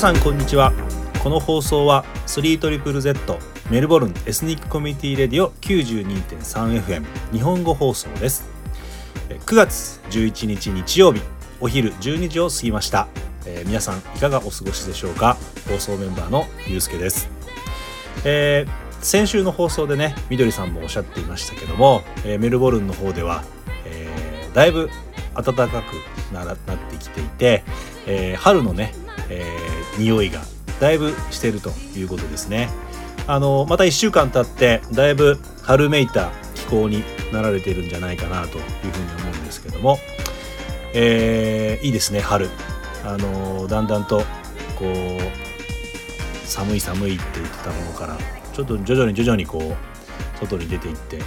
皆さんこんにちは。この放送は 3ZZZ メルボルンエスニックコミュニティレディオ 92.3FM 日本語放送です。9月11日日曜日お昼12時を過ぎました、えー、皆さんいかがお過ごしでしょうか？放送メンバーのゆうすけです、えー、先週の放送でねみどりさんもおっしゃっていましたけども、えー、メルボルンの方では、えー、だいぶ暖かくななってきていて、えー、春のね、えー、匂いがだいぶしてるということですね。あのまた1週間経ってだいぶ春めいた気候になられているんじゃないかなというふうに思うんですけども、えー、いいですね春。あのだんだんとこう寒い寒いって言ってたものからちょっと徐々に徐々にこう外に出ていって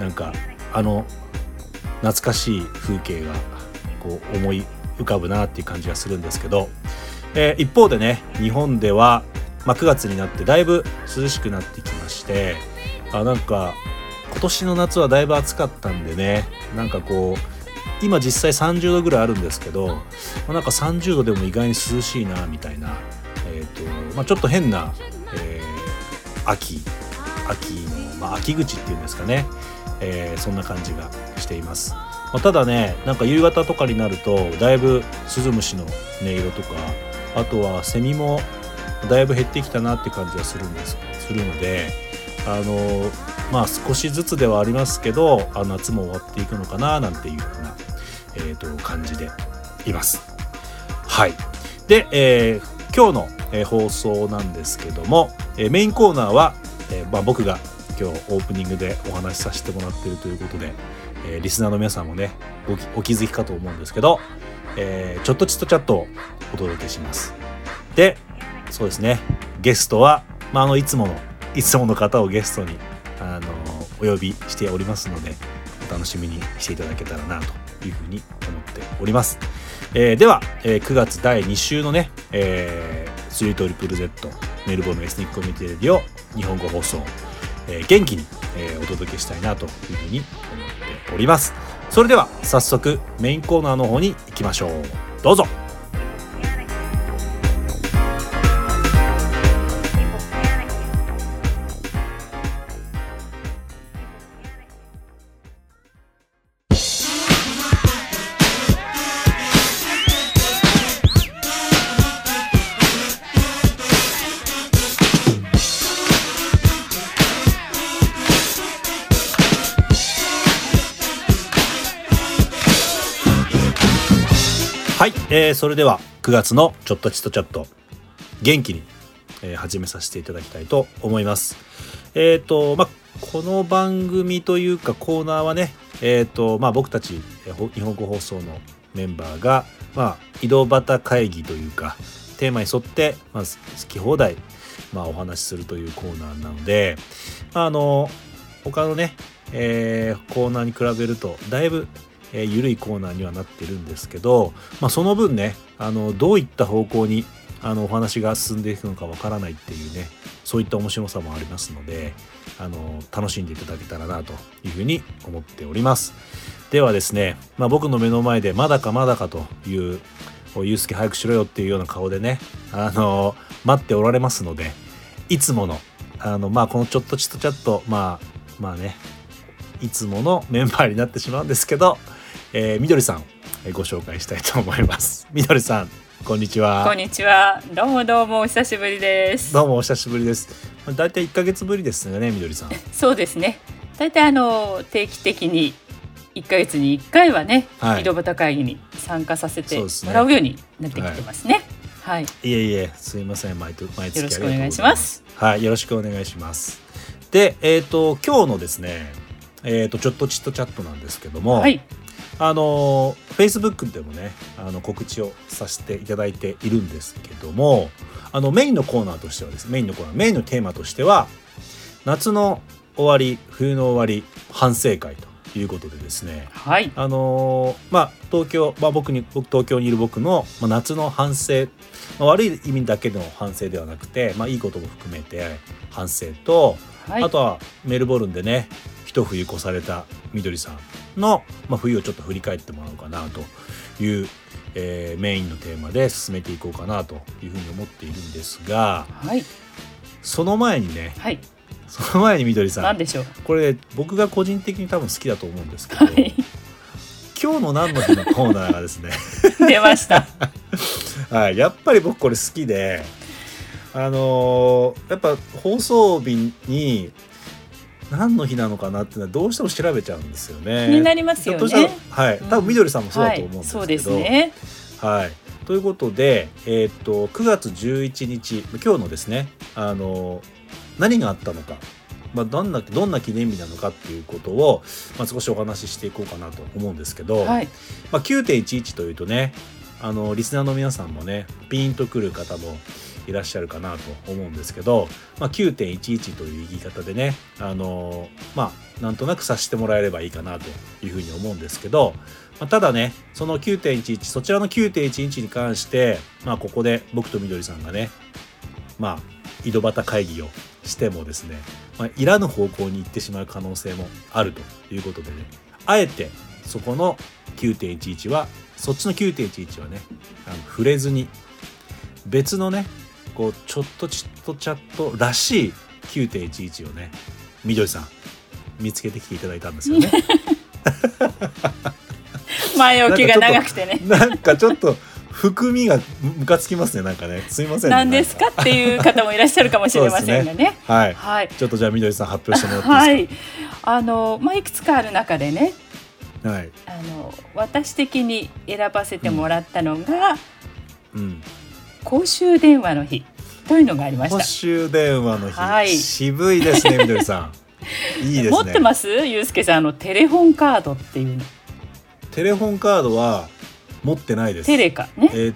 なんかあの懐かしい風景がこう思い浮かぶなっていう感じがするんですけど、えー、一方でね日本では、まあ、9月になってだいぶ涼しくなってきましてあなんか今年の夏はだいぶ暑かったんでねなんかこう今実際30度ぐらいあるんですけど、まあ、なんか30度でも意外に涼しいなみたいな、えーとまあ、ちょっと変な、えー、秋秋の、まあ、秋口っていうんですかねえー、そんな感じがしています、ただねなんか夕方とかになるとだいぶスズムシの音色とかあとはセミもだいぶ減ってきたなって感じがするんですするのであのまあ少しずつではありますけどあ夏も終わっていくのかななんていうふうな、えーと、感じでいます。はい。で、えー、今日の、えー、放送なんですけども、えー、メインコーナーは、えまあ、僕が今日オープニングでお話しさせてもらってるということで、え、リスナーの皆さんもねお気づきかと思うんですけど、えー、ちょっとちっとチャットをお届けします。でそうですね。ゲストは、まあ、あのいつものいつもの方をゲストにあのお呼びしておりますのでお楽しみにしていただけたらなというふうに思っております、えー、では、えー、9月第2週のね、えー、3ZZZ メルボルンエスニックコミュニティレディオ日本語放送えー、元気に、えー、お届けしたいなというふうに思っております。それでは早速メインコーナーの方に行きましょう。どうぞ。それでは9月のちょっとちとチャット元気に、えー、始めさせていただきたいと思います。えっ、ー、とまあこの番組というかコーナーはねえっ、ー、とまあ僕たち日本語放送のメンバーがまあ井戸端会議というかテーマに沿って、まあ、好き放題、まあ、お話しするというコーナーなので、あの他のね、えー、コーナーに比べるとだいぶえー、緩いコーナーにはなってるんですけど、まあ、その分ねあのどういった方向にあのお話が進んでいくのかわからないっていうねそういった面白さもありますのであの楽しんでいただけたらなというふうに思っております。ではですね、まあ、僕の目の前でまだかまだかというゆうすけ早くしろよっていうような顔でねあの待っておられますのでいつものあのまあこのちょっとちっとチャットまあまあねいつものメンバーになってしまうんですけどえー、みどりさん、えー、ご紹介したいと思います。みどりさん、こんにちは。こんにちは。どうもどうもお久しぶりです。どうもお久しぶりです。だいたい一ヶ月ぶりですよね、みどりさん。そうですね。だいたいあの定期的に一ヶ月に一回はね、はい、井戸端会議に参加させてもらうようになってきてますね。はい。はい、いえいえ、すいません、毎毎月よろしくお願いします。はい、よろしくお願いします。で、えっ、ー、と今日のですね、えっ、ー、とちょっとちっとチャットなんですけども、はい、あの Facebook でもねあの告知をさせていただいているんですけどもあのメインのコーナーとしてはですねメインのコーナーメインのテーマとしては夏の終わり冬の終わり反省会ということでですね、はい、あのまあ東京、まあ、僕に僕東京にいる僕の、まあ、夏の反省、まあ、悪い意味だけの反省ではなくて、まあ、いいことも含めて反省と、はい、あとはメルボルンでね一冬越されたみどりさんの、まあ、冬をちょっと振り返ってもらおうかなという、えー、メインのテーマで進めていこうかなというふうに思っているんですが、はい、その前にね、はい、その前にみどりさん何でしょう？これ僕が個人的に多分好きだと思うんですけど、はい、今日の何の日のコーナーがですね 出ました。はい、やっぱり僕これ好きであのー、やっぱ放送日に何の日なのかなっていうのはどうしても調べちゃうんですよね。気になりますよね。はい、多分みどりさんもそうだと思うんですけど。はい、そうですね。はい。ということで、えー、っと9月11日今日のですね、あの何があったのか、まあ、どんなどんな記念日なのかっていうことを、まあ、少しお話ししていこうかなと思うんですけど、はい、まあ、9.11というとねあのリスナーの皆さんもねピンとくる方もいらっしゃるかなと思うんですけど、まあ、9.11という言い方でねあのまあなんとなく察してもらえればいいかなというふうに思うんですけど、まあ、ただねその9.11そちらの9.11に関して、まあ、ここで僕とみどりさんがねまあ井戸端会議をしてもですね、まあ、いらぬ方向に行ってしまう可能性もあるということでねあえてそこの9.11はそっちの9.11はねあの触れずに別のねこうちょっとちっとチャットらしい9.11をねみどりさん見つけてきていただいたんですよね。前置きが長くてね。なんかちょっと含みがムカつきますねなんかね。すいません、ね、何ですかっていう方もいらっしゃるかもしれませんがね。ね、はい、はい、ちょっとじゃあみどりさん発表してもらっていいですか、はい、あのまあいくつかある中でねはい、あの私的に選ばせてもらったのが、うん、うん公衆電話の日というのがありました。公衆電話の日、はい、渋いですね、みどりさん。いいですね。持ってます、ゆうすけさん、あのテレホンカードっていうの。テレホンカードは持ってないです。テレカね。えー、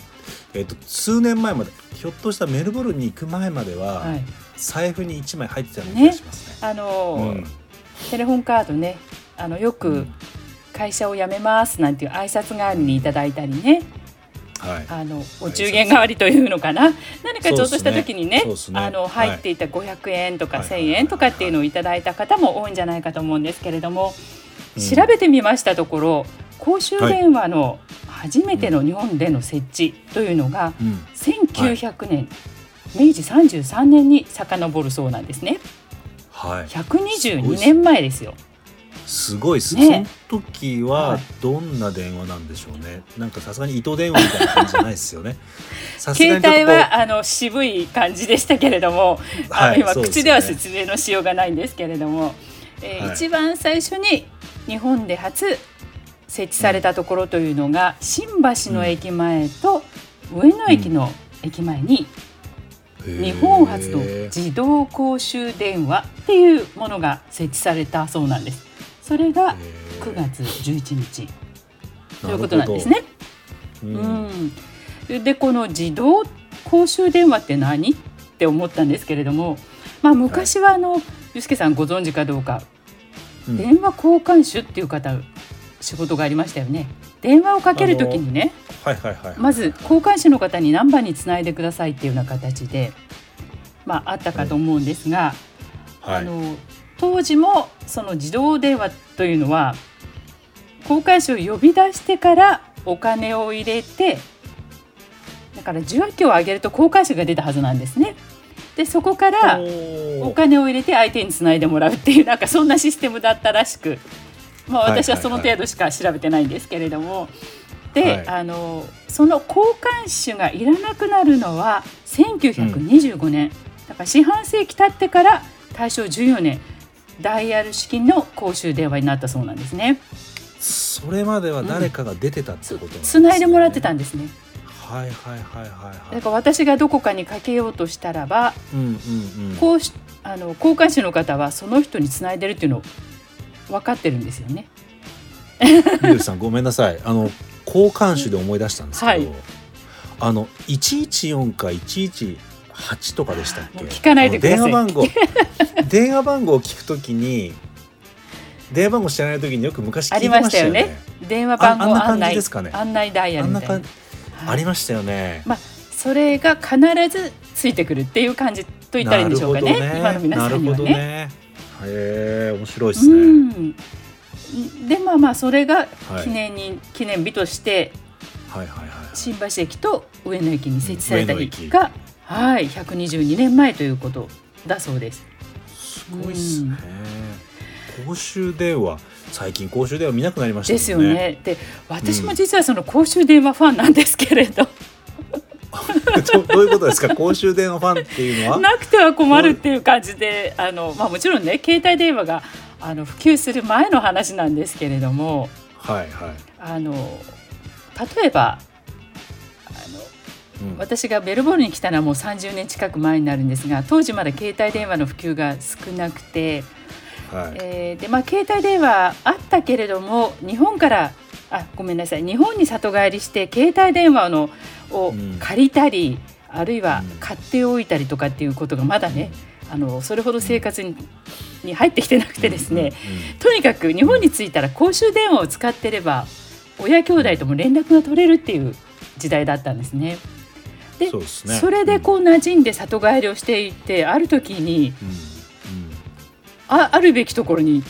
えー、と数年前まで、ひょっとしたメルボルンに行く前までは、はい、財布に一枚入ってたような気がしますね。ねあのーうん、テレホンカードね、あのよく会社を辞めますなんていう挨拶代わりにいただいたりね。はい、あのお中元代わりというのかな、何かちょっとした時にね、ね。あの入っていた500円とか1000円とかっていうのをいただいた方も多いんじゃないかと思うんですけれども、調べてみましたところ公衆電話の初めての日本での設置というのが、1900年、明治33年に遡るそうなんですね。はい、122年前ですよ。すごいです、ね、その時はどんな電話なんでしょうね、なんかさすがに糸電話みたいな感じじゃないですよね。携帯はあの渋い感じでしたけれども、はい、今、口では説明のしようがないんですけれども、えー、はい、一番最初に日本で初設置されたところというのが、新橋の駅前と上野駅の駅前に、日本初の自動公衆電話っていうものが設置されたそうなんです。それが9月11日。ということなんですね。うん、うん、でこの自動公衆電話って何って思ったんですけれども、まあ、昔はあの、はい、ゆすけさんご存知かどうか、うん、電話交換手っていう方仕事がありましたよね。電話をかけるときにね、はいはいはい、まず交換手の方に何番につないでくださいっていうような形で、まあ、あったかと思うんですが、はい、あの当時もその自動電話というのは交換手を呼び出してからお金を入れてだから受話器を上げると交換手が出たはずなんですね。でそこからお金を入れて相手につないでもらうっていうなんかそんなシステムだったらしく、まあ、私はその程度しか調べてないんですけれども。で、はい、あのその交換手がいらなくなるのは1925年、うん、だから四半世紀経ってから大正14年ダイヤル式の公衆電話になったそうなんですね。それまでは誰かが出てたってことなんですね。つないでもらってたんですね。はいはいはいはい、だから私がどこかにかけようとしたらば、うんうんうん、こうあの交換手の方はその人につないでるっていうの分かってるんですよね。ゆうさんごめんなさいあの交換手で思い出したんですけど、はい、あの114か1 8とかでしたっけ？聞かないでください電話番号 電話番号を聞くときに電話番号知らないときによく昔聞いてましたよね。電話番号案内ですかね。案内ダイヤルみたいな。ありましたよね。まあそれが必ずついてくるっていう感じと言ったらいいんでしょうかね。ね今の皆さんにはね。ねへえ面白いですね。でまあまあそれが記念に、はい、記念日としてはいはいはい、新橋駅と上野駅に設置された日が、はい、122年前ということだそうです。すごいっすね。うん、公衆電話最近公衆電話見なくなりました、ね、ですよね。で私も実はその公衆電話ファンなんですけれ ど。どういうことですか？公衆電話ファンっていうのは？なくては困るっていう感じであの、まあ、もちろんね携帯電話があの普及する前の話なんですけれども、はいはい、あの例えば私がベルボルに来たのはもう30年近く前になるんですが当時まだ携帯電話の普及が少なくて、はい、えー、でまあ、携帯電話あったけれども日本からあごめんなさい日本に里帰りして携帯電話のを借りたり、うん、あるいは買っておいたりとかっていうことがまだね、あのそれほど生活にに入ってきてなくてですね、とにかく日本に着いたら公衆電話を使ってれば親兄弟とも連絡が取れるっていう時代だったんですね。でそ、ね,、れでこう馴染んで里帰りをしていてある時に、ああるべきところに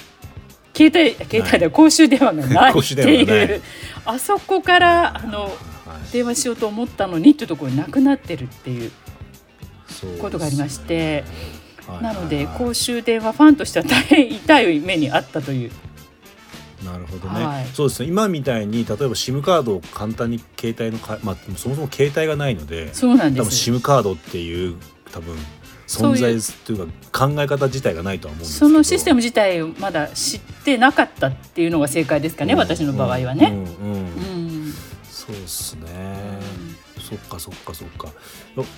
携帯携帯で公衆電話がないっていうあそこからあの電話しようと思ったのにっていうところになくなってるっていうことがありまして、なので公衆電話ファンとしては大変痛い目にあったという。なるほどね、はい、そうですね。今みたいに例えば SIM カードを簡単に携帯のか、まあ、そもそも携帯がないのでそうなんです。多分 SIM カードっていう多分存在というか考え方自体がないとは思うんですそのシステム自体をまだ知ってなかったっていうのが正解ですかね、うん、私の場合はね。うん、うんうん。そうっすね、うん、そっかそっかそっか。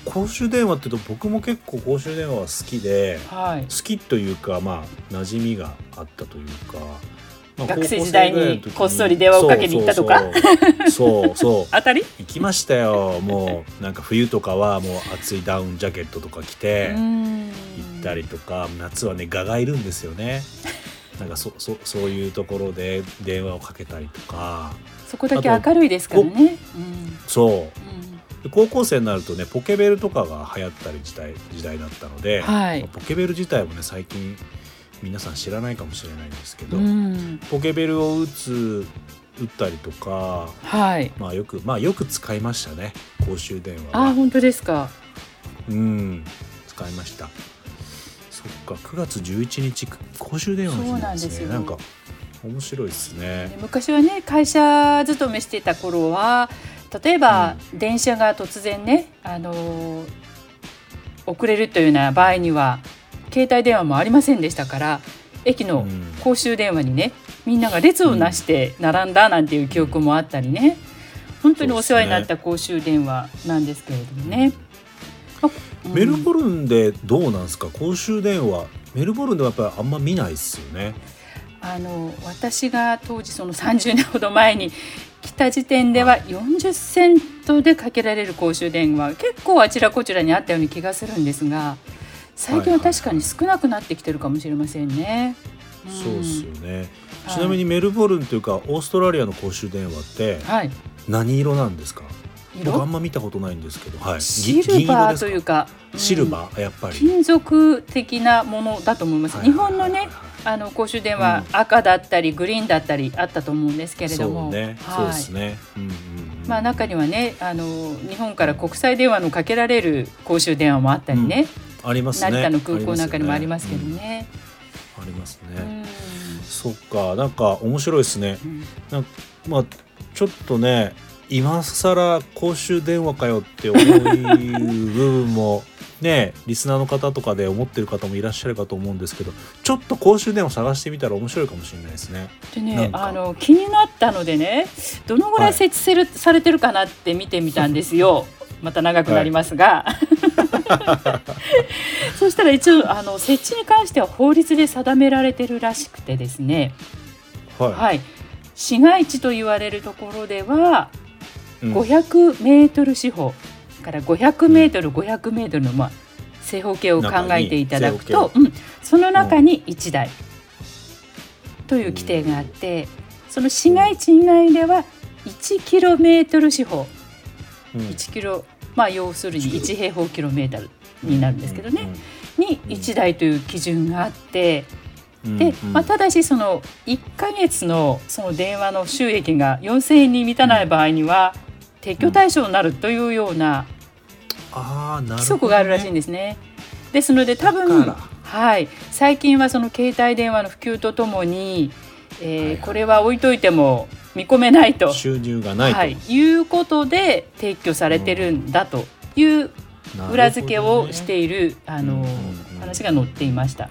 公衆電話っていうと僕も結構公衆電話は好きで、はい、好きというかまあ馴染みがあったというか、まあ、学生時代にこっそり電話をかけに行ったとか。そうそう 当たり？行きましたよ。もうなんか冬とかはもう厚いダウンジャケットとか着て行ったりとか。夏はね蛾がいるんですよね。なんかそそそういうところで電話をかけたりとか。そこだけ明るいですからね。うん、そう、うん、高校生になるとねポケベルとかが流行ったり時代時代だったので、はい、ポケベル自体もね最近皆さん知らないかもしれないんですけど、うん、ポケベルを打つ打ったりとか、はい、まあよくまあよく使いましたね公衆電話あ本当ですか。うん。使いました。そっか9月11日公衆電話の日なんですね。なんか面白いですね。昔はね会社勤めしてた頃は例えば、電車が突然ね、あの遅れるというような場合には携帯電話もありませんでしたから駅の公衆電話にね、みんなが列をなして並んだなんていう記憶もあったりね。本当にお世話になった公衆電話なんですけれどもね。メルボルンでどうなんですか？公衆電話。メルボルンではやっぱりあんま見ないですよね。あの私が当時その30年ほど前に来た時点では40セントでかけられる公衆電話。結構あちらこちらにあったように気がするんですが最近は確かに少なくなってきてるかもしれませんね。そうですよね、ちなみにメルボルンというかオーストラリアの公衆電話って何色なんですか、僕あんま見たことないんですけど、はい、シルバーというかシルバー、やっぱり。金属的なものだと思います、日本のねあの公衆電話、赤だったりグリーンだったりあったと思うんですけれども、ね、そうですね、うんうんまあ中にはねあの日本から国際電話のかけられる公衆電話もあったりね、うん、ありますね成田の空港なんかにもありますけどね。ありますね。そっかなんか面白いですね。なんまあちょっとね今更公衆電話かよって思う部分もね リスナーの方とかで思ってる方もいらっしゃるかと思うんですけどちょっと公衆電話探してみたら面白いかもしれないですね。でねあの気になったのでねどのぐらい設置せる、はい、されてるかなって見てみたんですよ。また長くなりますが、はい、そしたら一応あの設置に関しては法律で定められてるらしくてですね、はい、はい、市街地と言われるところでは500メートル四方から500メートル、500メートルのまあ正方形を考えていただくと、うん、その中に1台という規定があって、その市街地以外では1キロメートル四方、うん、1キロまあ要するに1平方キロメートルになるんですけどね、に1台という基準があって。で、まあ、ただしその1か月のその1か月のその電話の収益が4,000円に満たない場合には、撤去対象になるというような規則があるらしいんですね。ですので多分はい、最近はその携帯電話の普及とともに、えー、これは置いといても見込めないと。収入がないと、はい、いうことで撤去されてるんだという裏付けをしている、ね、あの、話が載っていました。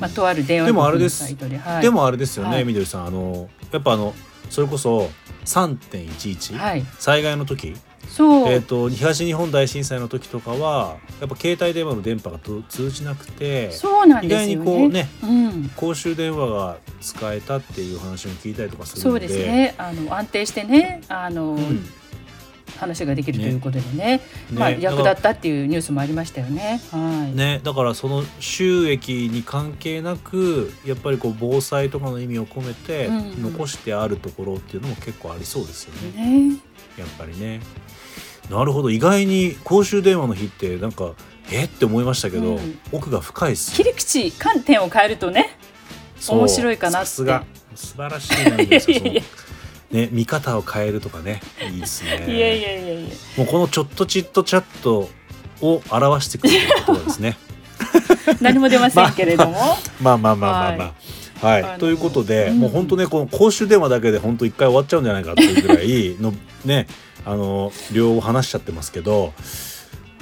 まあ、とある電話のサイトではい、でもあれですよね、みどりさん。あのやっぱあのそれこそ3.11、はい、災害の時そう。えーと、東日本大震災の時とかはやっぱ携帯電話の電波が通じなくてそうなんです、ね、意外にこうね、うん、公衆電話が使えたっていう話も聞いたりとかするので。そうですね。あの安定してねあの、うん話ができるということでね、ね。まあ、役立ったっていうニュースもありましたよね。はい、ね。だからその収益に関係なくやっぱりこう防災とかの意味を込めて残してあるところっていうのも結構ありそうですよね。ね。やっぱりね。なるほど。意外に公衆電話の日ってなんかえ？って思いましたけど、うん、奥が深いです、切り口観点を変えるとね面白いかなって。さすが。素晴らしいなんですよ ね、見方を変えるとかねいいですね。いやいやいやいや。もうこのちょっとちっとチャットを表してくれることですね。何も出ませんけれども。まあまあまあまあまあ、まあ、はい、はい、ということで、うん、もう本当ねこの公衆電話だけで本当一回終わっちゃうんじゃないかっていうぐらいのねあの両を話しちゃってますけど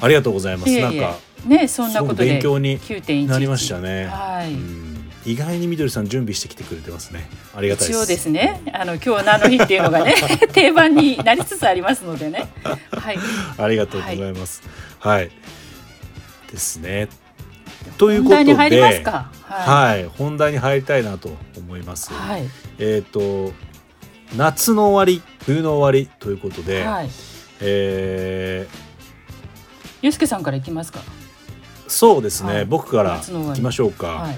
ありがとうございます。いなんかねそんなことで勉強になりましたね。はい。意外にみどりさん準備してきてくれてますね。ありがたい一応ですね。あの今日何の日っていうのがね 定番になりつつありますのでね。はい。ありがとうございます。はい。はい、ですね。ということで、はい、はい、本題に入りたいなと思います。はい、えっ、ー、と夏の終わり冬の終わりということで、はい、えー、ゆうすけさんからいきますか？そうですね、はい、僕からいきましょうか、はい、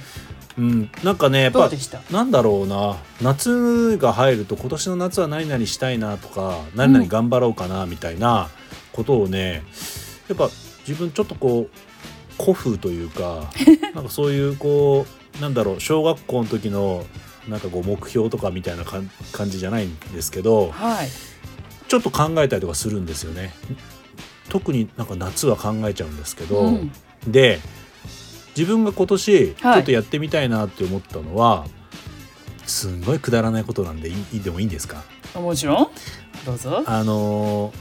うん、なんかねやっぱなんだろうな。夏が入ると今年の夏は何々したいなとか何々頑張ろうかなみたいなことをね、うん、やっぱ自分ちょっとこう古風というか なんかそういうこうなんだろう小学校の時のなんかこう目標とかみたいな感じじゃないんですけど、はい、ちょっと考えたりとかするんですよね。特になんか夏は考えちゃうんですけど、うん、で自分が今年ちょっとやってみたいなって思ったのは、はい、すんごいくだらないことなんでいいでもいいんですか？もちろん。どうぞ。あの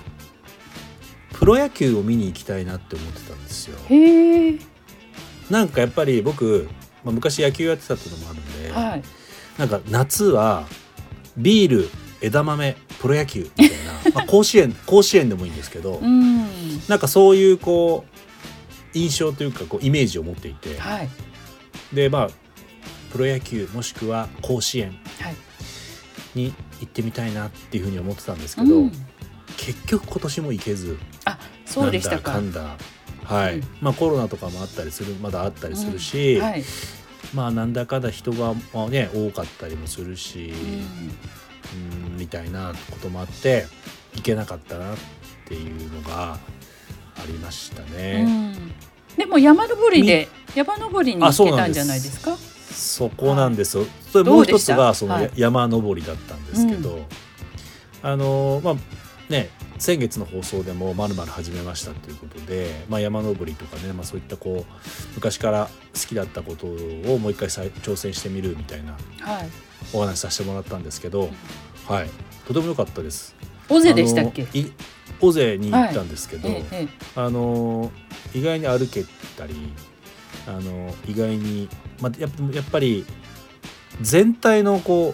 プロ野球を見に行きたいなって思ってたんですよ。へえ。なんかやっぱり僕、まあ、昔野球やってたっていうのもあるんで、はい、なんか夏はビール枝豆プロ野球みたいな、まあ、甲子園 甲子園でもいいんですけど、うん、なんかそういうこう印象というかこうイメージを持っていて、はい、でまあプロ野球もしくは甲子園。に行ってみたいなっていうふうに思ってたんですけど、うん、結局今年も行けず。あそうでしたか。んだはい、うん、まあコロナとかもあったりするまだあったりするし、うん。はい、まあなんだかだ人が、まあね、多かったりもするし、うん、みたいなこともあって行けなかったなっていうのがありましたね。うん、でも山登りで山登りに行けたんじゃないですか？そこなんです。よ。それもう一つがその山登りだったんですけど、はい、あのまあね先月の放送でも「まるまる始めました」ということで、まあ、山登りとかね、まあ、そういったこう昔から好きだったことをもう一回挑戦してみるみたいなお話させてもらったんですけど、はい、はい、とても良かったです。尾瀬でしたっけ？尾瀬に行ったんですけど、はい、あの意外に歩けたりあの意外に、まあ、ややっぱり全体のこ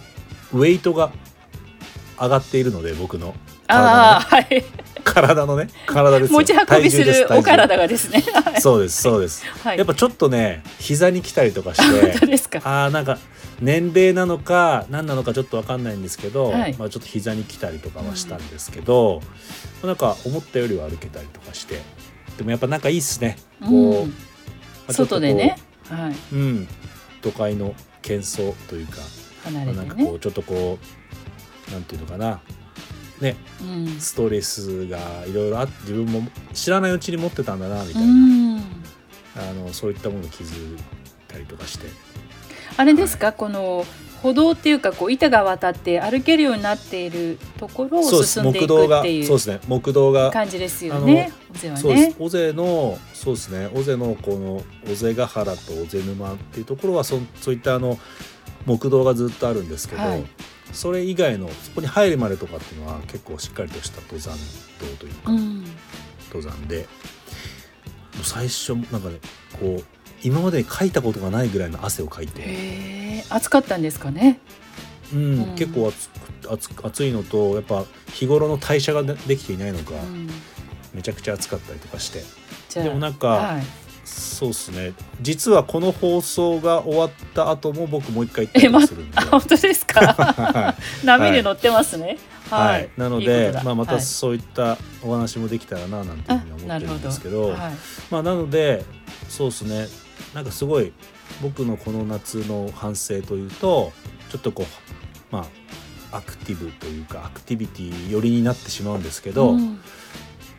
うウェイトが上がっているので僕のああはい体のね体です持ち運びするお体がですね、そうですそうです、はい、やっぱちょっとね膝に来たりとかしてああなんか年齢なのか何なのかちょっと分かんないんですけど、はい、まあ、ちょっと膝に来たりとかはしたんですけど、うん、なんか思ったよりは歩けたりとかしてでもやっぱなんかいいっすね。こう、うんまあ、外でね、はい、うん。都会の喧騒というか、ね、まあ、なんかこうちょっとこうなんていうのかなね、うん、ストレスがいろいろあって自分も知らないうちに持ってたんだなみたいな、うん、あのそういったものを気づいたりとかして。あれですか、はい、この歩道っていうかこう板が渡って歩けるようになっているところを進んでいくっていうそうですね。木道が感じですよね。尾瀬はね。尾瀬のそうですね。尾瀬のこの尾瀬ヶ原と尾瀬沼っていうところはそそういったあの木道がずっとあるんですけど、はい、それ以外のそこに入るまでとかっていうのは結構しっかりとした登山道というか、うん、登山で。最初なんかねこう今までに書いたことがないぐらいの汗をかいて。暑かったんですかね？うん、うん、結構暑暑暑いのとやっぱ日頃の代謝ができていないのか、うん、めちゃくちゃ暑かったりとかして。でもなんか、はい、そうですね。実はこの放送が終わった後も僕もう一回行ってまするんで、ま、本当ですか？波に乗ってますね、はい、はい、なのでまあ、またそういったお話もできたらななんていうふうに思ってるんですけど、はい、まあ、なのでそうですね。なんかすごい僕のこの夏の反省というとちょっとこうまあアクティブというかアクティビティ寄りになってしまうんですけど、うん、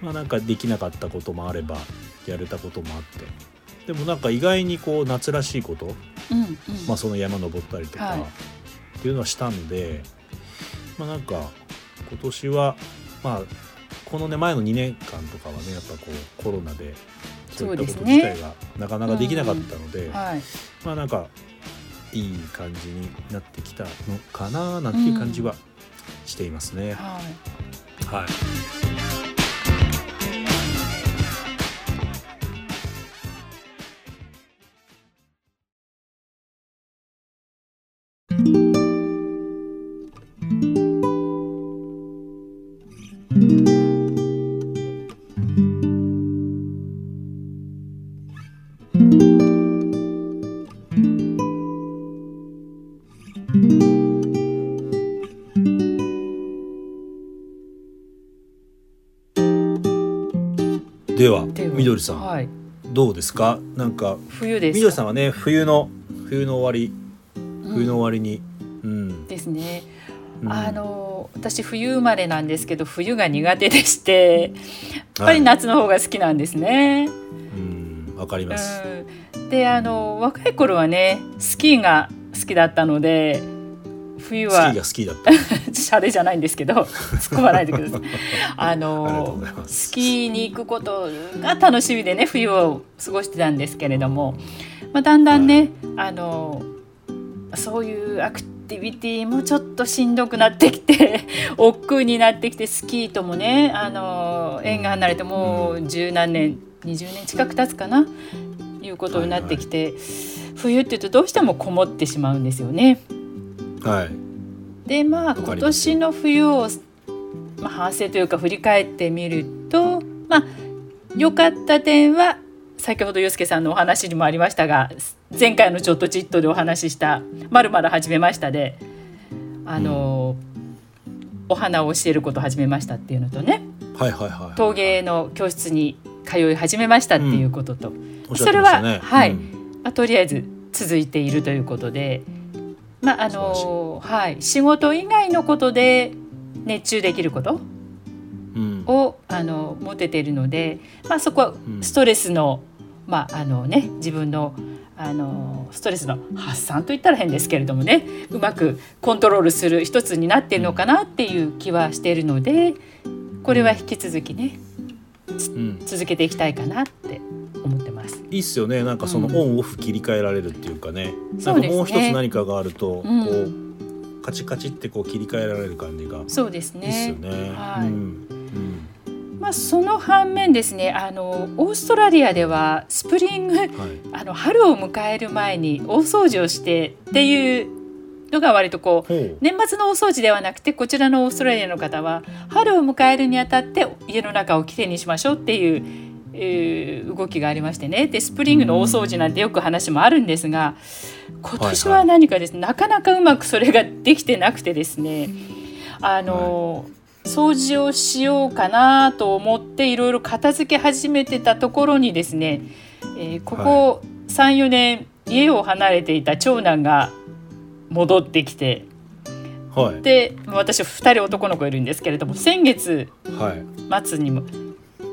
まあなんかできなかったこともあればやれたこともあって。でもなんか意外にこう夏らしいこと、うんうん、まあその山登ったりとか、はい、っていうのはしたんで。まあなんか今年はまあこのね前の2年間とかはねやっぱこうコロナでそういったこと自体がなかなかできなかったので、はい、まあなんかいい感じになってきたのかななんていう感じはしていますね。うん、はい、はいではみどりさん、はい、どうですか？なんか冬ですみどりさんはね冬の冬の終わり冬の終わりに、うん、うん、ですね、うん、あの私冬生まれなんですけど冬が苦手でしてやっぱり夏の方が好きなんですね。わ、はい、かります。であの若い頃はねスキーが好きだったので冬はスキーが好きだったシャレじゃないんですけど 突っ込まないでください。あのスキーに行くことが楽しみでね冬を過ごしてたんですけれども、まあ、だんだんね、はい、あのそういうアクティビティもちょっとしんどくなってきて 億劫になってきてスキーともねあの縁が離れてもう十何年20年近く経つかないうことになってきて、はいはい、冬っていうとどうしてもこもってしまうんですよね。はい、でまあ今年の冬を、まあ、反省というか振り返ってみるとまあ良かった点は先ほど洋介さんのお話にもありましたが前回の「ちょっとチット」でお話しした「まるまる始めましたで」あの、うん、お花を教えることを始めましたっていうのとね、はいはいはい、陶芸の教室に通い始めましたっていうことと、うん、それは、ね、はい、うん、まあ、とりあえず続いているということで。まああのはい、仕事以外のことで熱中できること？を、うん、あの持てているので、まあ、そこはストレスの,、まああのね、自分のあのストレスの発散といったら変ですけれどもねうまくコントロールする一つになっているのかなっていう気はしているのでこれは引き続きね、うん、続けていきたいかなって。いいっすよね。なんかそのオンオフ切り替えられるっていうかね、うん、なんかもう一つ何かがあると、こうカチカチってこう切り替えられる感じがそうですね。いいっすよね。はい。うん。まあ、その反面ですねあのオーストラリアではスプリング、はい、あの春を迎える前に大掃除をしてっていうのが割とこう。年末の大掃除ではなくてこちらのオーストラリアの方は春を迎えるにあたって家の中をきれいにしましょうっていうえー、動きがありましてね。でスプリングの大掃除なんてよく話もあるんですが今年は何かですね、はいはい、なかなかうまくそれができてなくてですね。あの、はい、掃除をしようかなと思っていろいろ片付け始めてたところにですね、えー、ここ34年家を離れていた長男が戻ってきて。はい、で私2人男の子いるんですけれども先月末にも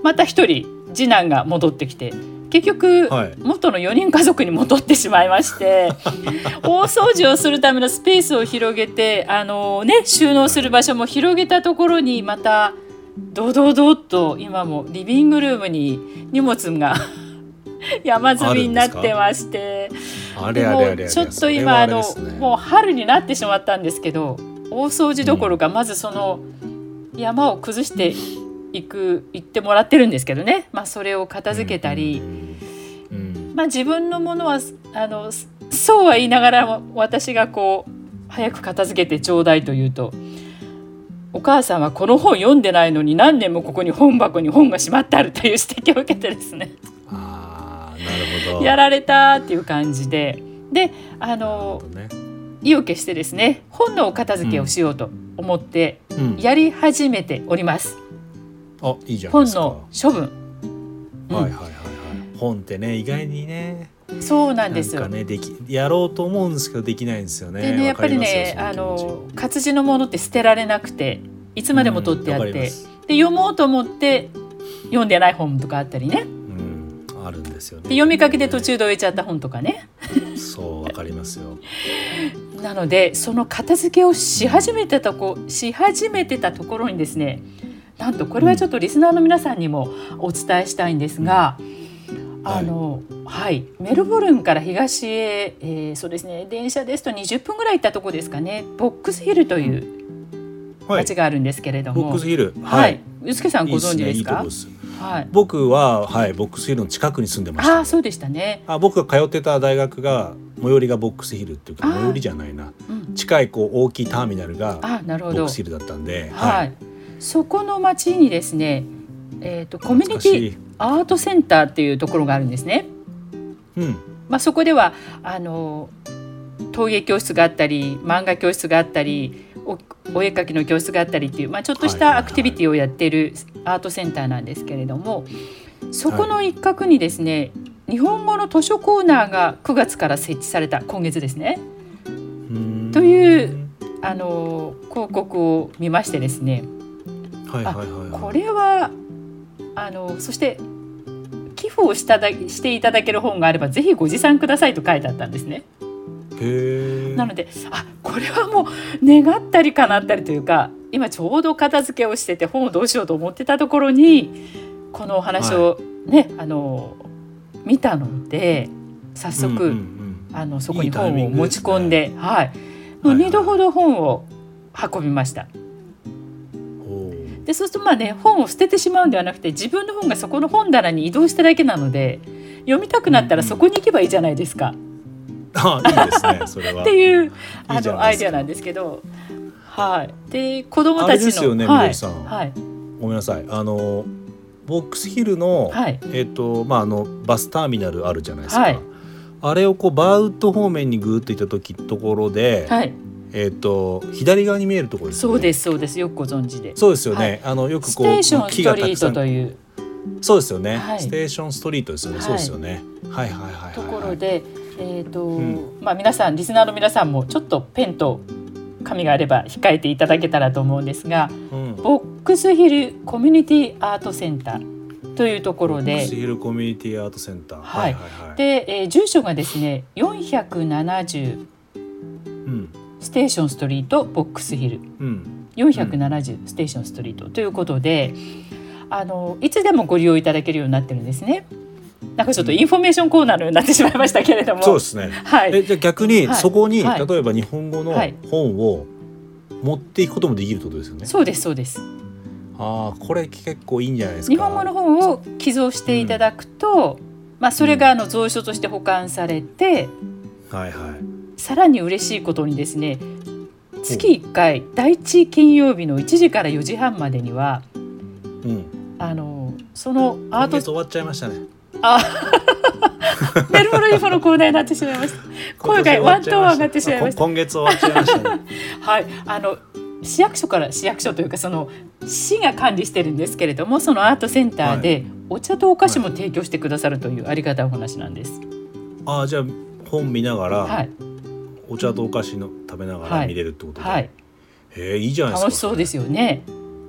また1人次男が戻ってきて結局、はい、元の4人家族に戻ってしまいまして 大掃除をするためのスペースを広げてあの、ね、収納する場所も広げたところにまたドドドッと今もリビングルームに荷物が 山積みになってましてちょっと今あの、もう春になってしまったんですけど大掃除どころか、まずその山を崩していく行ってもらってるんですけどね、まあ、それを片付けたり、まあ、自分のものはあのそうは言いながら私がこう早く片付けてちょうだいと言うと。お母さんはこの本読んでないのに何年もここに本箱に本がしまってあるという 指摘を受けてですね。あなるほど。やられたっていう感じで。であの、ね、意を決してですね本のお片付けをしようと思ってやり始めております。うん、あいいじゃ本の処分、うん、はいはいはいはい本ってね意外にねそうなんですよ。ねできやろうと思うんですけどできないんですよね。でねやっぱりねあの活字のものって捨てられなくていつまでも取ってあって、うん、で読もうと思って読んでない本とかあったりね。あるんですよね。読みかけで途中で終えちゃった本とかね。そうわかりますよ。なのでその片付けをし始めてたこし始めてたところにですねなんとこれはちょっとリスナーの皆さんにもお伝えしたいんですが、うん、あの、はい、メルボルンから東へ、えー、そうですね電車ですと20分ぐらい行ったとこですかね。ボックスヒルという町があるんですけれども、ボックスヒル。はい、ゆすけさんご存知ですか？いいすはい、僕は、はい、ボックスヒルの近くに住んでました、あそうでしたね。あ僕が通ってた大学が最寄りがボックスヒルっていうか最寄りじゃないな、うん、近いこう大きいターミナルがボックスヒルだったんで、はい、はい、そこの町にですね、えーと、コミュニティアートセンターっていうところがあるんですね。うん。まあ、そこではあの陶芸教室があったり漫画教室があったりおお絵描きの教室があったりっていう、まあ、ちょっとしたアクティビティをやっているアートセンターなんですけれどもそこの一角にですね、日本語の図書コーナーが9月から設置された今月ですね。というあの広告を見ましてですね、はいはいはいはい、これはあのそして寄付をしただしていただける本があればぜひご持参くださいと書いてあったんですね。なのであこれはもう願ったりかなったりというか今ちょうど片付けをしてて本をどうしようと思ってたところにこのお話をね、はい、あの見たので早速、うんうんうん、あのそこに本を持ち込んで、ね、はい、もう2度ほど本を運びました。でそうするとまあね本を捨ててしまうんではなくて自分の本がそこの本棚に移動しただけなので読みたくなったらそこに行けばいいじゃないですか。うんあいいですねそれは。っていうあのアイデアなんですけど、はい。で子供たちのですよね、はい、さん。はい。ごめんなさい。あのボックスヒルの、はい、えっ、ー、とまああのバスターミナルあるじゃないですか。はい、あれをこうバウト方面にぐーっと行った時ところで、はい、えっ、ー、と左側に見えるところです、ね、そうですそうですよくご存知で。そうですよね。あのよくこう木がたくさんという。そうですよね、ステーションストリートですよね。そうですよね。はいはいはいはい。ところで。えーと、うん、まあ、皆さんリスナーの皆さんもちょっとペンと紙があれば控えていただけたらと思うんですが、うん、ボックスヒルコミュニティアートセンターというところでボックスヒルコミュニティアートセンター、はい、はいはいはい、で、えー、住所がですね470、うん、ステーションストリートボックスヒル、うん、470ステーションストリートということで、あのいつでもご利用いただけるようになってるんですね。なんかちょっとインフォメーションコーナーになってしまいましたけれども、そうですね。はい。えじゃ逆にそこに、はい、例えば日本語の本を持っていくこともできるってことですよね。そうですそうです。ああこれ結構いいんじゃないですか。日本語の本を寄贈していただくと、うん、まあそれがあの蔵書として保管されて、うん、はいはい。さらに嬉しいことにですね、月1回第一金曜日の1時から4時半までには、うん、あのそのアート終わっちゃいましたね。あ メルボルインフォのコーナーになってしまいました。声がワントーン上がってしまいました。今月終わっちゃいました、ね、はい。あの市役所から市役所というかその市が管理してるんですけれどもそのアートセンターでお茶とお菓子も提供してくださるというありがたいお話なんです。ああじゃあ本見ながら、はい、お茶とお菓子の食べながら見れるってことで、はい、へえいいじゃないですか楽しそうですよね。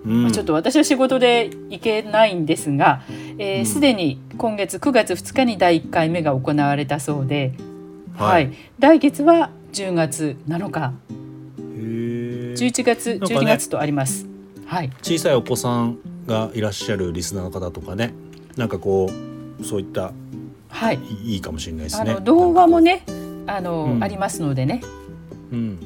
まあ、ちょっと私は仕事で行けないんですが、えー、すでに今月9月2日に第1回目が行われたそうで、はい、はい、来月は10月7日。11月、12月とあります、はい、小さいお子さんがいらっしゃるリスナーの方とかねなんかこうそういったはい、いいかもしれないですね。動画もねあの、うん、ありますのでね、うん、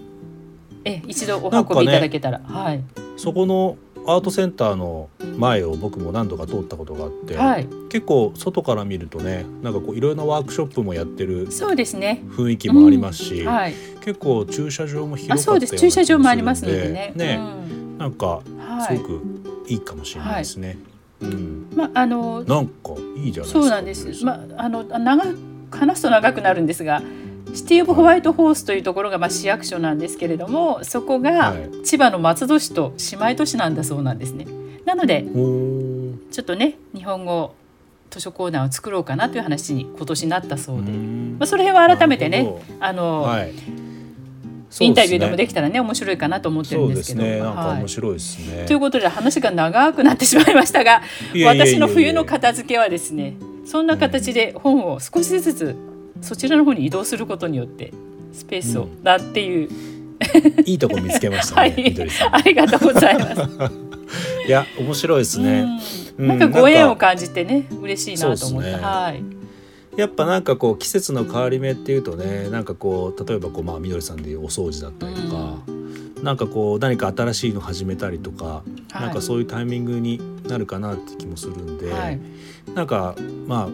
え一度お運びいただけたら、ね、はい、そこのアートセンターの前を僕も何度か通ったことがあって、はい、結構外から見るとねなんかこういろいろなワークショップもやってるそうですね。雰囲気もありますし、うん。はい、結構駐車場も広かったそうです。駐車場もありますのでね。ね、うん、なんかすごくいいかもしれないですね。はい、うん、まああのなんかいいじゃないですか。そうなんです。まああの長話すと長くなるんですが。シティ・オブ・ホワイト・ホースというところがまあ市役所なんですけれどもそこが千葉の松戸市と姉妹都市なんだそうなんですね。なのでちょっとね日本語図書コーナーを作ろうかなという話に今年なったそうで、まあ、その辺は改めてねあの、はい、インタビューでもできたらね面白いかなと思ってるんですけど。ね、なんか面白いですね、はい、ということで話が長くなってしまいましたが私の冬の片付けはですねそんな形で本を少しずつそちらの方に移動することによってスペースをなっていう、うん、いいとこ見つけましたね、はい、ありがとうございます。いや面白いですね。なんかご縁を感じてね嬉しいなと思って、ね、はい。やっぱなんかこう季節の変わり目っていうとねなんかこう例えばこうまあみどりさんでいうお掃除だったりとか、うん、なんかこう何か新しいの始めたりとか、はい、なんかそういうタイミングになるかなって気もするんで、はい、なんかまあ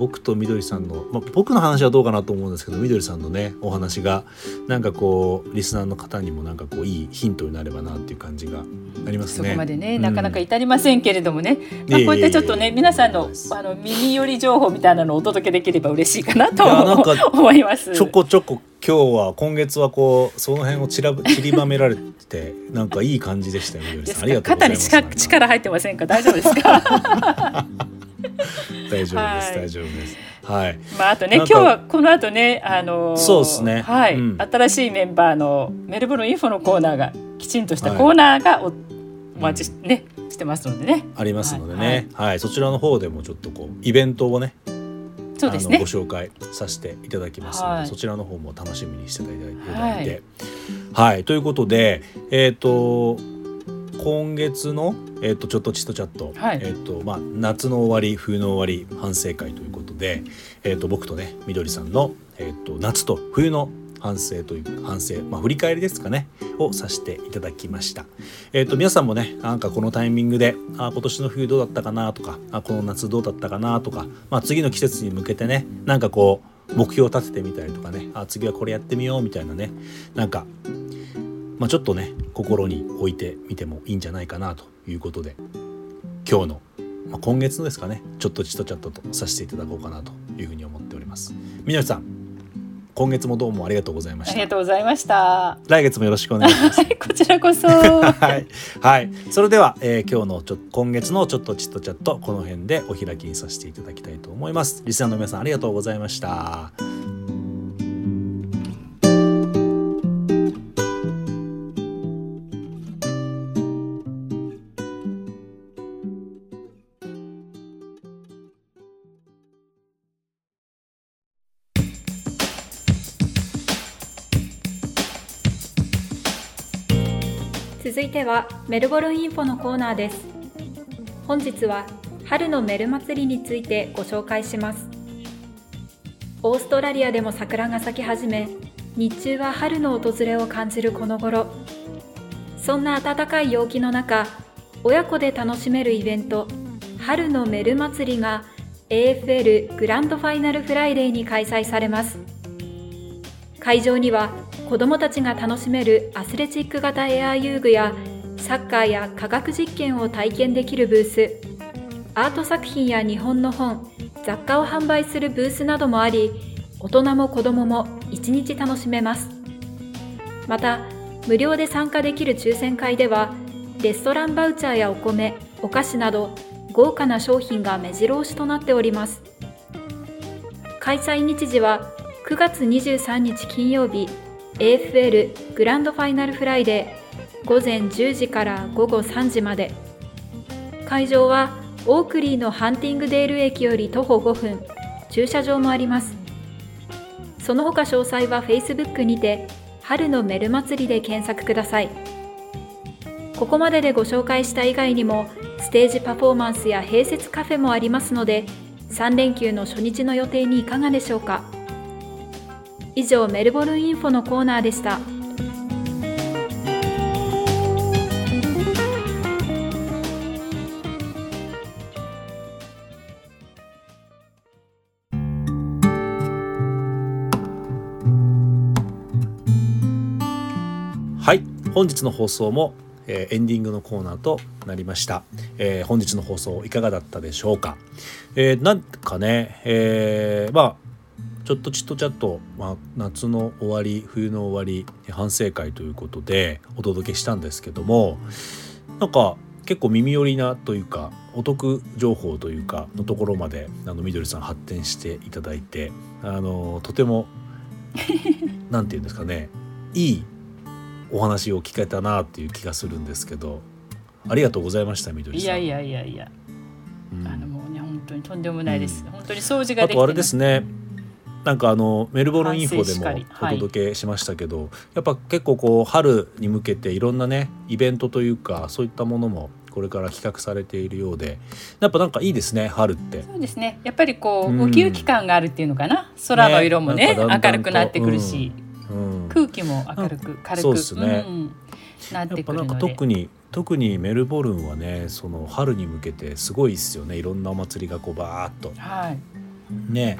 僕とみどりさんの、まあ、僕の話はどうかなと思うんですけどみどりさんのねお話がなんかこうリスナーの方にもなんかこういいヒントになればなっていう感じがありますね。そこまでね、なかなか至りませんけれどもね、まあ、こういったちょっとね皆さんのあの耳寄り情報みたいなのをお届けできれば嬉しいかなと 思います。ちょこちょこ今日は今月はこうその辺をちら散りばめられてなんかいい感じでしたよみどりさん。ありがとうございます。肩に力入ってませんか？大丈夫ですか？大丈夫です、大丈夫です。はい。まああとね今日はこの後ねあのそうですね。はい、うん、新しいメンバーのメルボルンインフォのコーナーがきちんとしたコーナーがお,、お待ちしねしてますのでね。ありますのでね、はい、はい、そちらの方でもちょっとこうイベントをね。そうですね、ご紹介させていただきますので、はい、そちらの方も楽しみにしていただいて、はい、はい、ということでえっ、ー、と今月の、えーと、ちょっとチットチャット、はい、えーとまあ、夏の終わり冬の終わり反省会ということで、えーと、僕とねみどりさんの、えーと、夏と冬の反省という反省、まあ、振り返りですかねをさせていただきました。えっ、ー、と皆さんもねなんかこのタイミングであ今年の冬どうだったかなとかあこの夏どうだったかなとか、まあ、次の季節に向けてねなんかこう目標を立ててみたりとかねあ次はこれやってみようみたいなねなんかまあ、ちょっとね心に置いてみてもいいんじゃないかなということで今日の、まあ、今月のですかねちょっとちとチャットとさせていただこうかなというふうに思っております。みのりさん今月もどうもありがとうございました。ありがとうございました。来月もよろしくお願いします。こちらこそ。はい、はい、それでは、えー、今日のちょ今月のちょっとちっとチャットこの辺でお開きにさせていただきたいと思います。リスナーの皆さんありがとうございましたいてはメルボルンインフォのコーナーです。本日は春のメル祭りについてご紹介します。オーストラリアでも桜が咲き始め日中は春の訪れを感じるこの頃。そんな暖かい陽気の中親子で楽しめるイベント春のメル祭りが AFL グランドファイナルフライデーに開催されます。会場には子どもたちが楽しめるアスレチック型エア遊具やサッカーや科学実験を体験できるブースアート作品や日本の本雑貨を販売するブースなどもあり大人も子どもも一日楽しめます。また無料で参加できる抽選会ではレストランバウチャーやお米お菓子など豪華な商品が目白押しとなっております。開催日時は9月23日金曜日。AFL グランドファイナルフライデー午前10時から午後3時まで。会場はオークリーのハンティングデール駅より徒歩5分。駐車場もあります。その他詳細は Facebook にて春のメル祭りで検索ください。ここまででご紹介した以外にもステージパフォーマンスや併設カフェもありますので3連休の初日の予定にいかがでしょうか。以上メルボルンインフォのコーナーでした。はい本日の放送も、えー、エンディングのコーナーとなりました、えー、本日の放送いかがだったでしょうか、えー、なんかね、えー、まあちょっとちっとチャット、まあ、夏の終わり冬の終わり反省会ということでお届けしたんですけどもなんか結構耳寄りなというかお得情報というかのところまであのみどりさん発展していただいてあのとても 何て言うんですかねいいお話を聞けたなっていう気がするんですけどありがとうございましたみどりさん。いやいやいやいや、うん、あのもうね本当にとんでもないです、うん、本当に掃除があとあれですねなんかあのメルボルンインフォでもお届けしましたけど、はい、やっぱ結構こう春に向けていろんなねイベントというかそういったものもこれから企画されているようでやっぱなんかいいですね春って。そうですね。やっぱりこう、うん、ウキウキ感があるっていうのかな？空の色もね、ね、明るくなってくるし、空気も明るく軽くそうですね、うん、なってくるので。特に特にメルボルンはねその春に向けてすごいですよね。いろんなお祭りがこうバーッと、はい、ね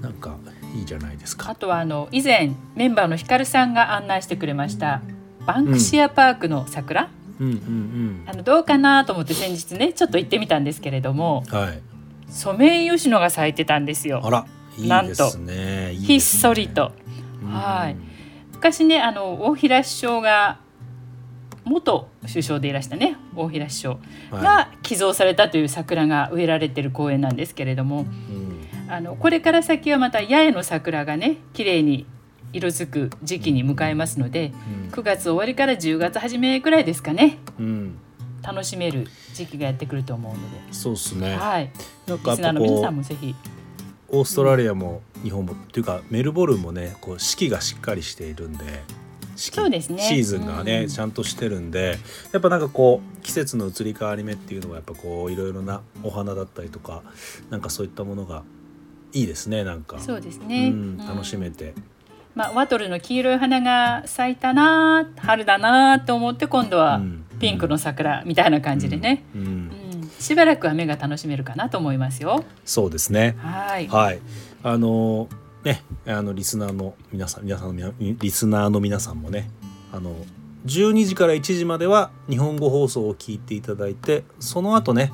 なんかいいじゃないですか。あとはあの以前メンバーのひかるさんが案内してくれましたバンクシアパークの桜、うんうんうん。うん、あのどうかなと思って先日ねちょっと行ってみたんですけれども、はい、ソメイヨシノが咲いてたんですよ。あらいいですねひっそりと。はい。昔ねあの大平首相が元首相でいらしたね大平首相が寄贈されたという桜が植えられてる公園なんですけれども、うん、あのこれから先はまた八重の桜がね綺麗に色づく時期に迎えますので、うん、9月終わりから10月初めぐらいですかね、うん、楽しめる時期がやってくると思うので。そうですね。はい。なんかリの皆さんもぜひ。オーストラリアも日本もっていうかメルボルンもねこう四季がしっかりしているんでそうですね、シーズンがね、うん、ちゃんとしてるんでやっぱなんかこう季節の移り変わり目っていうのはやっぱこういろいろなお花だったりとかなんかそういったものがいいですねなんかそうですね、うん、楽しめて。まあ、ワトルの黄色い花が咲いたな春だなと思って今度はピンクの桜みたいな感じでね、うん、うんしばらくは目が楽しめるかなと思いますよ。そうですね。はい。はい。あのね、あのリスナーの皆さん、皆さんのリスナーの皆さんもね、あの12時から1時までは日本語放送を聞いていただいて、その後ね、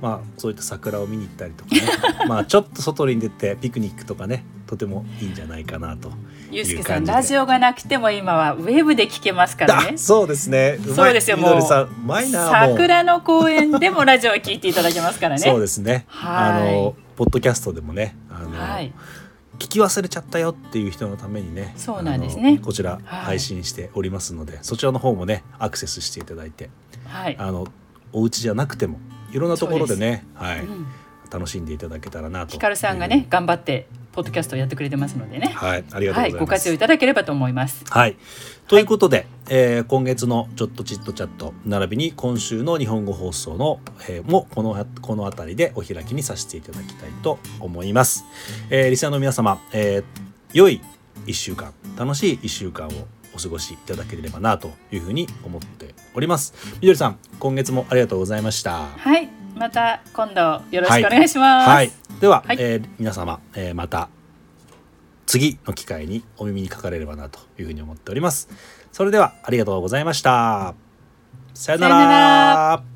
まあそういった桜を見に行ったりとかね、まあちょっと外に出てピクニックとかね、とてもいいんじゃないかなとゆうすけさんラジオがなくても今はウェブで聞けますからね。そうですね。そうですよも。う桜の公園でもラジオを聞いていただけますからね。そうですね。あのポッドキャストでもねあの、はい、聞き忘れちゃったよっていう人のためにねそうなんですね。こちら配信しておりますので、はい、そちらの方もねアクセスしていただいて、はい、あのお家じゃなくてもいろんなところでねはい、うん、楽しんでいただけたらなとひかるさんがね頑張ってポッドキャストをやってくれてますのでね。はい、ありがとうございます。はい、ご活用いただければと思います。はい。ということで、はい、えー、今月のちょっとちっとチャット並びに今週の日本語放送の、えー、もこのこの辺りでお開きにさせていただきたいと思います。えー、リスナーの皆様、えー、良い一週間、楽しい一週間をお過ごしいただければなというふうに思っております。みどりさん、今月もありがとうございました。はい。また今度よろしくお願いします。はい、はい、では、はい、えー、皆様、えー、また次の機会にお耳にかかれればなというふうに思っております。それではありがとうございました。さよなら。